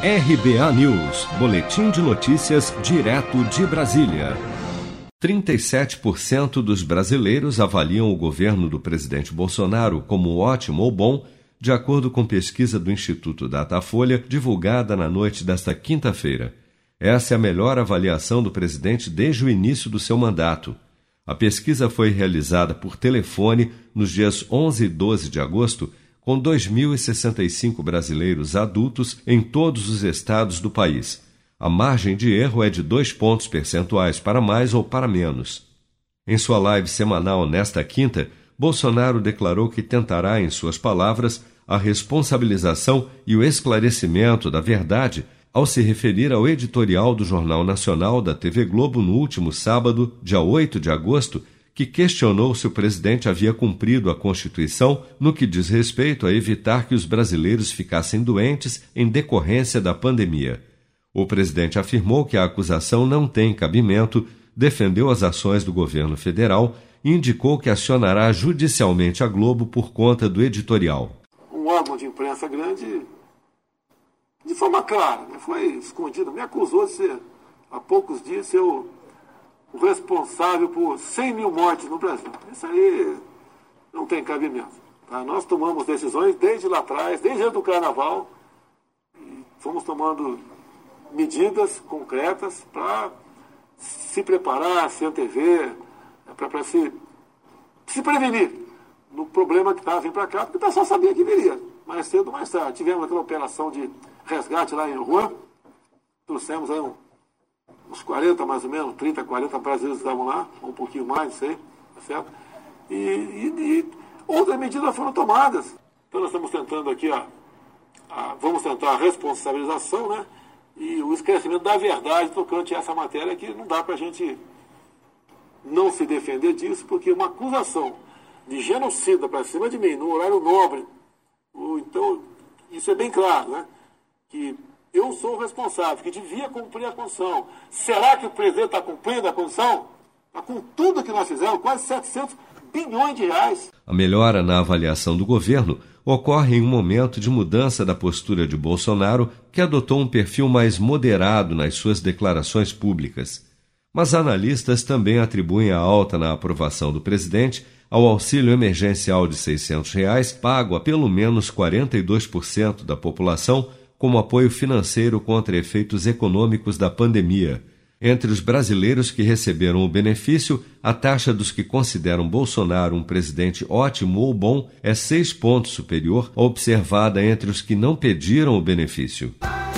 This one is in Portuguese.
RBA News, Boletim de Notícias, direto de Brasília. 37% dos brasileiros avaliam o governo do presidente Bolsonaro como ótimo ou bom, de acordo com pesquisa do Instituto Datafolha, divulgada na noite desta quinta-feira. Essa é a melhor avaliação do presidente desde o início do seu mandato. A pesquisa foi realizada por telefone nos dias 11 e 12 de agosto com 2.065 brasileiros adultos em todos os estados do país. A margem de erro é de dois pontos percentuais para mais ou para menos. Em sua live semanal nesta quinta, Bolsonaro declarou que tentará, em suas palavras, a responsabilização e o esclarecimento da verdade ao se referir ao editorial do Jornal Nacional da TV Globo no último sábado, dia 8 de agosto, que questionou se o presidente havia cumprido a Constituição no que diz respeito a evitar que os brasileiros ficassem doentes em decorrência da pandemia. O presidente afirmou que a acusação não tem cabimento, defendeu as ações do governo federal e indicou que acionará judicialmente a Globo por conta do editorial. Um órgão de imprensa grande, de forma clara, não foi escondido, me acusou de ser, há poucos dias, o responsável por 100 mil mortes no Brasil. Isso aí não tem cabimento. Tá? Nós tomamos decisões desde lá atrás, desde antes do carnaval, e fomos tomando medidas concretas para se preparar, se antever, para se, se prevenir no problema que estava vindo para cá, porque o pessoal sabia que viria, mais cedo ou mais tarde. Tivemos aquela operação de resgate lá em Juan, trouxemos aí um uns 40 mais ou menos, 30, 40 brasileiros estavam lá, um pouquinho mais, não sei, tá certo? E, e, e, outras medidas foram tomadas. Então nós estamos tentando aqui, a, a, vamos tentar a responsabilização, né? E o esclarecimento da verdade tocante a essa matéria que não dá para a gente não se defender disso, porque uma acusação de genocida para cima de mim, no horário nobre, então, isso é bem claro, né? Que eu sou o responsável, que devia cumprir a Constituição. Será que o presidente está cumprindo a? Está com tudo que nós fizemos, quase 700 bilhões de reais. A melhora na avaliação do governo ocorre em um momento de mudança da postura de Bolsonaro, que adotou um perfil mais moderado nas suas declarações públicas. Mas analistas também atribuem a alta na aprovação do presidente ao auxílio emergencial de 600 reais, pago a pelo menos 42% da população como apoio financeiro contra efeitos econômicos da pandemia. Entre os brasileiros que receberam o benefício, a taxa dos que consideram Bolsonaro um presidente ótimo ou bom é seis pontos superior à observada entre os que não pediram o benefício.